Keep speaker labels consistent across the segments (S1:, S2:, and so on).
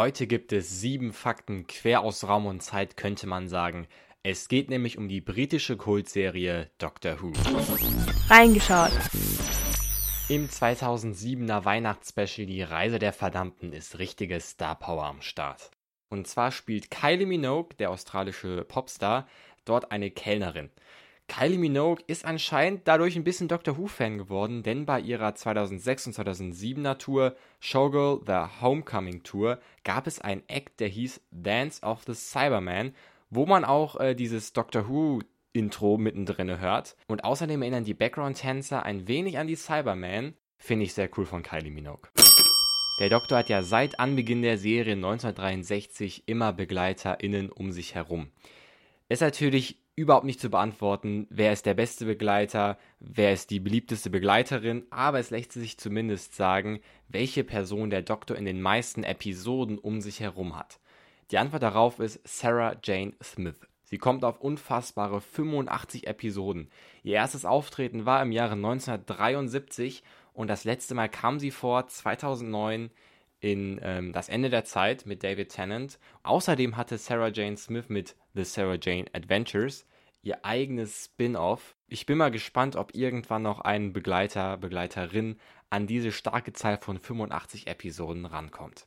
S1: Heute gibt es sieben Fakten quer aus Raum und Zeit, könnte man sagen. Es geht nämlich um die britische Kultserie Doctor Who.
S2: Reingeschaut.
S1: Im 2007er Weihnachtsspecial Die Reise der Verdammten ist richtige Star Power am Start. Und zwar spielt Kylie Minogue, der australische Popstar, dort eine Kellnerin. Kylie Minogue ist anscheinend dadurch ein bisschen Doctor Who-Fan geworden, denn bei ihrer 2006 und 2007er Tour Showgirl The Homecoming Tour gab es einen Act, der hieß Dance of the Cyberman wo man auch äh, dieses Doctor Who Intro mittendrin hört. Und außerdem erinnern die Background-Tänzer ein wenig an die Cybermen. Finde ich sehr cool von Kylie Minogue. Der Doktor hat ja seit Anbeginn der Serie 1963 immer BegleiterInnen um sich herum. Ist natürlich überhaupt nicht zu beantworten, wer ist der beste Begleiter, wer ist die beliebteste Begleiterin, aber es lässt sich zumindest sagen, welche Person der Doktor in den meisten Episoden um sich herum hat. Die Antwort darauf ist Sarah Jane Smith. Sie kommt auf unfassbare 85 Episoden. Ihr erstes Auftreten war im Jahre 1973 und das letzte Mal kam sie vor 2009 in ähm, Das Ende der Zeit mit David Tennant. Außerdem hatte Sarah Jane Smith mit The Sarah Jane Adventures ihr eigenes Spin-off. Ich bin mal gespannt, ob irgendwann noch ein Begleiter, Begleiterin an diese starke Zahl von 85 Episoden rankommt.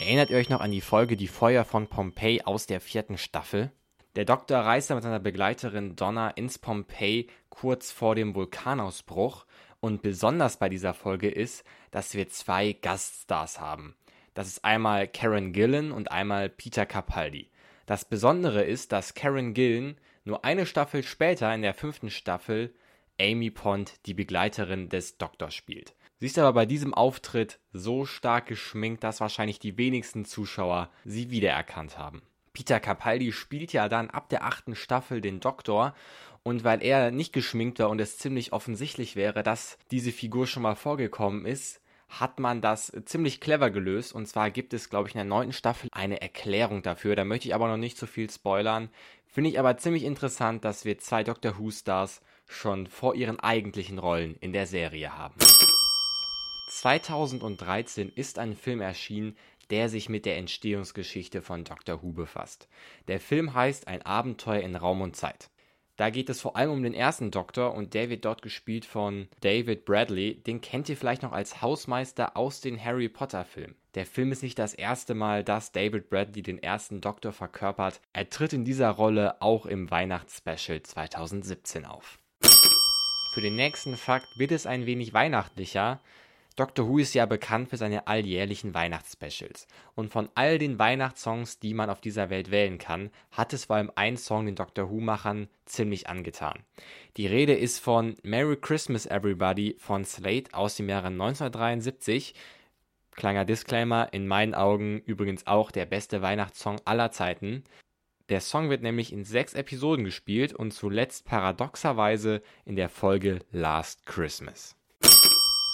S1: Erinnert ihr euch noch an die Folge Die Feuer von Pompeii aus der vierten Staffel? Der Doktor reist mit seiner Begleiterin Donna ins Pompeii kurz vor dem Vulkanausbruch und besonders bei dieser Folge ist, dass wir zwei Gaststars haben. Das ist einmal Karen Gillan und einmal Peter Capaldi. Das Besondere ist, dass Karen Gillan nur eine Staffel später in der fünften Staffel Amy Pond, die Begleiterin des Doktors, spielt. Sie ist aber bei diesem Auftritt so stark geschminkt, dass wahrscheinlich die wenigsten Zuschauer sie wiedererkannt haben. Peter Capaldi spielt ja dann ab der achten Staffel den Doktor und weil er nicht geschminkt war und es ziemlich offensichtlich wäre, dass diese Figur schon mal vorgekommen ist, hat man das ziemlich clever gelöst. Und zwar gibt es, glaube ich, in der neunten Staffel eine Erklärung dafür. Da möchte ich aber noch nicht so viel spoilern. Finde ich aber ziemlich interessant, dass wir zwei Doctor Who-Stars schon vor ihren eigentlichen Rollen in der Serie haben. 2013 ist ein Film erschienen, der sich mit der Entstehungsgeschichte von Doctor Who befasst. Der Film heißt Ein Abenteuer in Raum und Zeit. Da geht es vor allem um den ersten Doktor und der wird dort gespielt von David Bradley. Den kennt ihr vielleicht noch als Hausmeister aus den Harry Potter Filmen. Der Film ist nicht das erste Mal, dass David Bradley den ersten Doktor verkörpert. Er tritt in dieser Rolle auch im Weihnachtsspecial 2017 auf. Für den nächsten Fakt wird es ein wenig weihnachtlicher. Doctor Who ist ja bekannt für seine alljährlichen Weihnachtsspecials. Und von all den Weihnachtssongs, die man auf dieser Welt wählen kann, hat es vor allem ein Song den Doctor Who-Machern ziemlich angetan. Die Rede ist von Merry Christmas Everybody von Slate aus dem Jahre 1973. Kleiner Disclaimer, in meinen Augen übrigens auch der beste Weihnachtssong aller Zeiten. Der Song wird nämlich in sechs Episoden gespielt und zuletzt paradoxerweise in der Folge Last Christmas.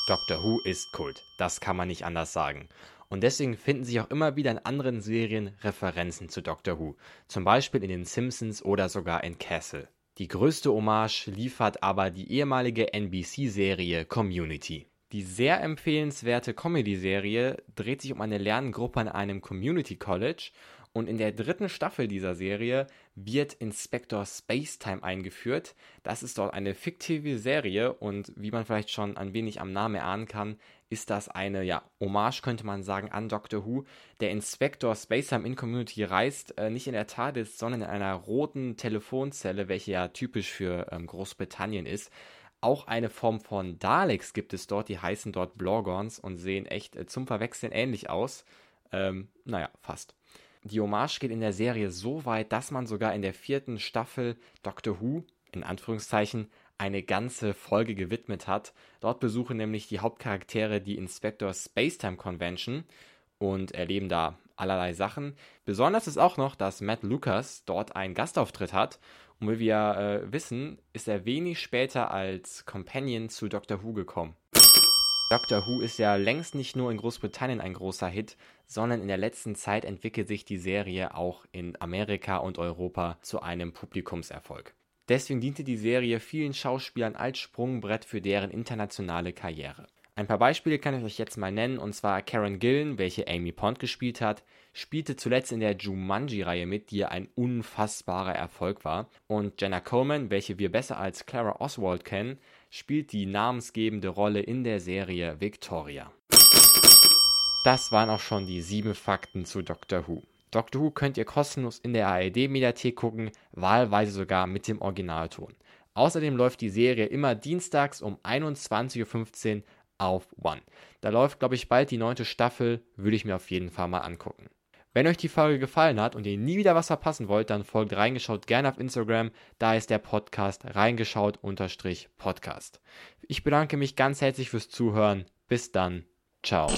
S1: Doctor Who ist Kult, das kann man nicht anders sagen. Und deswegen finden sich auch immer wieder in anderen Serien Referenzen zu Doctor Who, zum Beispiel in den Simpsons oder sogar in Castle. Die größte Hommage liefert aber die ehemalige NBC-Serie Community. Die sehr empfehlenswerte Comedy-Serie dreht sich um eine Lerngruppe an einem Community College und in der dritten Staffel dieser Serie wird Inspector Spacetime eingeführt. Das ist dort eine fiktive Serie und wie man vielleicht schon ein wenig am Namen erahnen kann, ist das eine ja, Hommage, könnte man sagen, an Doctor Who. Der Inspector Spacetime in Community reist äh, nicht in der TARDIS, sondern in einer roten Telefonzelle, welche ja typisch für ähm, Großbritannien ist. Auch eine Form von Daleks gibt es dort, die heißen dort Blorgons und sehen echt äh, zum Verwechseln ähnlich aus. Ähm, naja, fast. Die Hommage geht in der Serie so weit, dass man sogar in der vierten Staffel Doctor Who, in Anführungszeichen, eine ganze Folge gewidmet hat. Dort besuchen nämlich die Hauptcharaktere die Inspector Spacetime Convention und erleben da allerlei Sachen. Besonders ist auch noch, dass Matt Lucas dort einen Gastauftritt hat. Und wie wir äh, wissen, ist er wenig später als Companion zu Doctor Who gekommen. Doctor Who ist ja längst nicht nur in Großbritannien ein großer Hit, sondern in der letzten Zeit entwickelt sich die Serie auch in Amerika und Europa zu einem Publikumserfolg. Deswegen diente die Serie vielen Schauspielern als Sprungbrett für deren internationale Karriere. Ein paar Beispiele kann ich euch jetzt mal nennen, und zwar Karen Gillen, welche Amy Pond gespielt hat, spielte zuletzt in der Jumanji-Reihe mit, die ein unfassbarer Erfolg war. Und Jenna Coleman, welche wir besser als Clara Oswald kennen, spielt die namensgebende Rolle in der Serie Victoria. Das waren auch schon die sieben Fakten zu Doctor Who. Doctor Who könnt ihr kostenlos in der ARD-Mediathek gucken, wahlweise sogar mit dem Originalton. Außerdem läuft die Serie immer dienstags um 21.15 Uhr auf One. Da läuft, glaube ich, bald die neunte Staffel, würde ich mir auf jeden Fall mal angucken. Wenn euch die Folge gefallen hat und ihr nie wieder was verpassen wollt, dann folgt reingeschaut gerne auf Instagram. Da ist der Podcast reingeschaut-podcast. Ich bedanke mich ganz herzlich fürs Zuhören. Bis dann. Ciao.